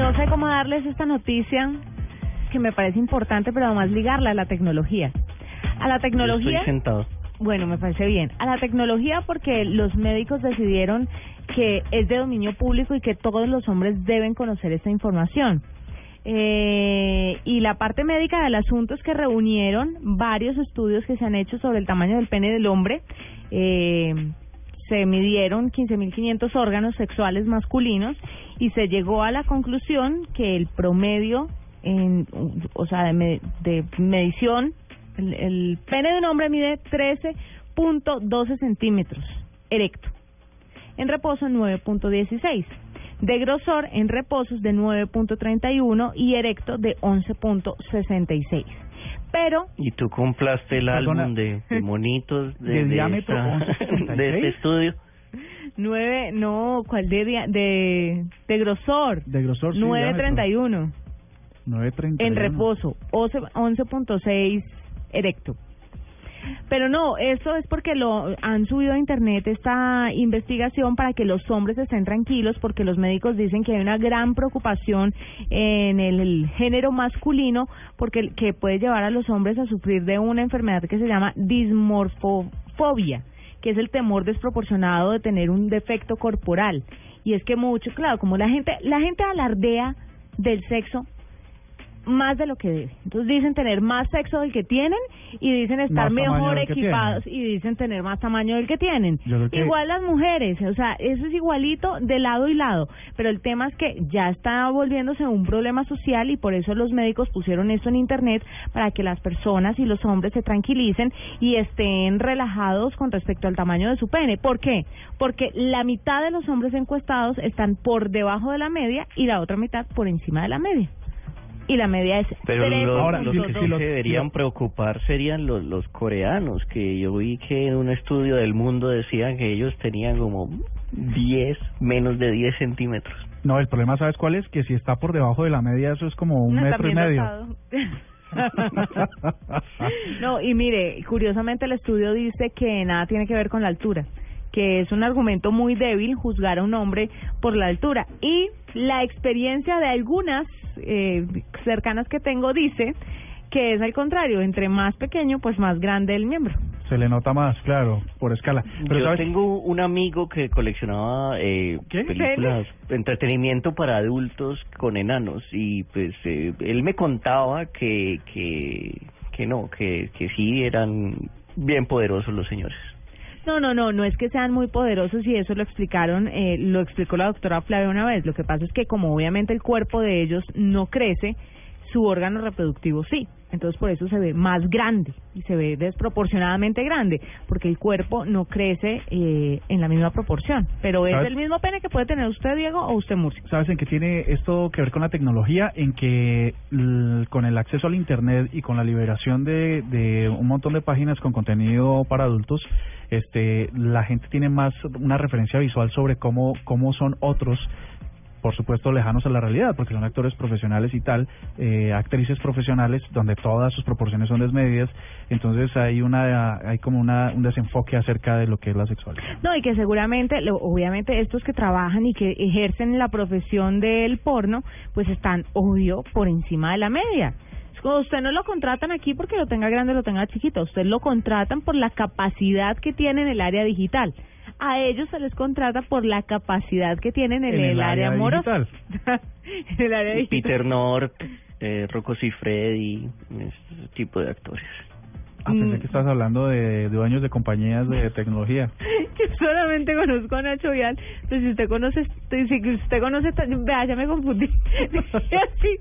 No sé cómo darles esta noticia que me parece importante, pero además ligarla a la tecnología. A la tecnología. Estoy sentado. Bueno, me parece bien. A la tecnología porque los médicos decidieron que es de dominio público y que todos los hombres deben conocer esta información. Eh, y la parte médica del asunto es que reunieron varios estudios que se han hecho sobre el tamaño del pene del hombre. Eh, se midieron 15.500 órganos sexuales masculinos y se llegó a la conclusión que el promedio en, o sea, de, de medición, el, el pene de un hombre mide 13.12 centímetros erecto, en reposo 9.16, de grosor en reposos de 9.31 y erecto de 11.66. Pero y tú compraste el Perdona. álbum de, de monitos de, ¿De de diámetro esta- 11.66? De este estudio. nueve, no, ¿cuál de dia- de, de grosor? De grosor, sí, 9.31 9.30. en reposo, 11 11.6 erecto. Pero no, eso es porque lo han subido a internet esta investigación para que los hombres estén tranquilos porque los médicos dicen que hay una gran preocupación en el, el género masculino porque que puede llevar a los hombres a sufrir de una enfermedad que se llama dismorfobia, que es el temor desproporcionado de tener un defecto corporal. Y es que mucho, claro, como la gente la gente alardea del sexo más de lo que debe. Entonces dicen tener más sexo del que tienen y dicen estar mejor equipados y dicen tener más tamaño del que tienen. Que- Igual las mujeres, o sea, eso es igualito de lado y lado, pero el tema es que ya está volviéndose un problema social y por eso los médicos pusieron esto en internet para que las personas y los hombres se tranquilicen y estén relajados con respecto al tamaño de su pene. ¿Por qué? Porque la mitad de los hombres encuestados están por debajo de la media y la otra mitad por encima de la media. Y la media es Pero tres lo- Ahora, los que sí lo- deberían lo- preocupar serían los, los coreanos, que yo vi que en un estudio del mundo decían que ellos tenían como 10, menos de 10 centímetros. No, el problema, ¿sabes cuál es? Que si está por debajo de la media, eso es como un No, metro y también medio. no, y mire, curiosamente el estudio dice que nada tiene que ver con la altura, que es un argumento muy débil juzgar a un hombre por la altura. Y la experiencia de algunas eh, cercanas que tengo dice que es al contrario, entre más pequeño, pues más grande el miembro. Se le nota más, claro, por escala. Pero yo ¿sabes? tengo un amigo que coleccionaba eh, ¿Qué? películas, entretenimiento para adultos con enanos y pues eh, él me contaba que, que, que no, que, que sí eran bien poderosos los señores. No, no, no, no es que sean muy poderosos y eso lo explicaron, eh, lo explicó la doctora Flavia una vez. Lo que pasa es que como obviamente el cuerpo de ellos no crece, su órgano reproductivo sí. Entonces por eso se ve más grande y se ve desproporcionadamente grande, porque el cuerpo no crece eh, en la misma proporción. Pero es ¿Sabes? el mismo pene que puede tener usted, Diego, o usted, Murcia. ¿Sabes en qué tiene esto que ver con la tecnología? En que con el acceso al Internet y con la liberación de, de un montón de páginas con contenido para adultos, este, la gente tiene más una referencia visual sobre cómo, cómo son otros por supuesto lejanos a la realidad, porque son actores profesionales y tal, eh, actrices profesionales donde todas sus proporciones son desmedidas, entonces hay una hay como una, un desenfoque acerca de lo que es la sexualidad. No, y que seguramente, obviamente, estos que trabajan y que ejercen la profesión del porno, pues están, obvio, por encima de la media. Usted no lo contratan aquí porque lo tenga grande o lo tenga chiquito, usted lo contratan por la capacidad que tiene en el área digital. A ellos se les contrata por la capacidad que tienen en, En el área área amorosa. en el área digital. Peter North, eh, Rocco Siffredi, ese tipo de actores. Ah, pensé Mm. que estás hablando de dueños de compañías de tecnología. Yo solamente conozco a Nacho Vial. Pues si usted conoce, si usted conoce, vea, ya me confundí. Así,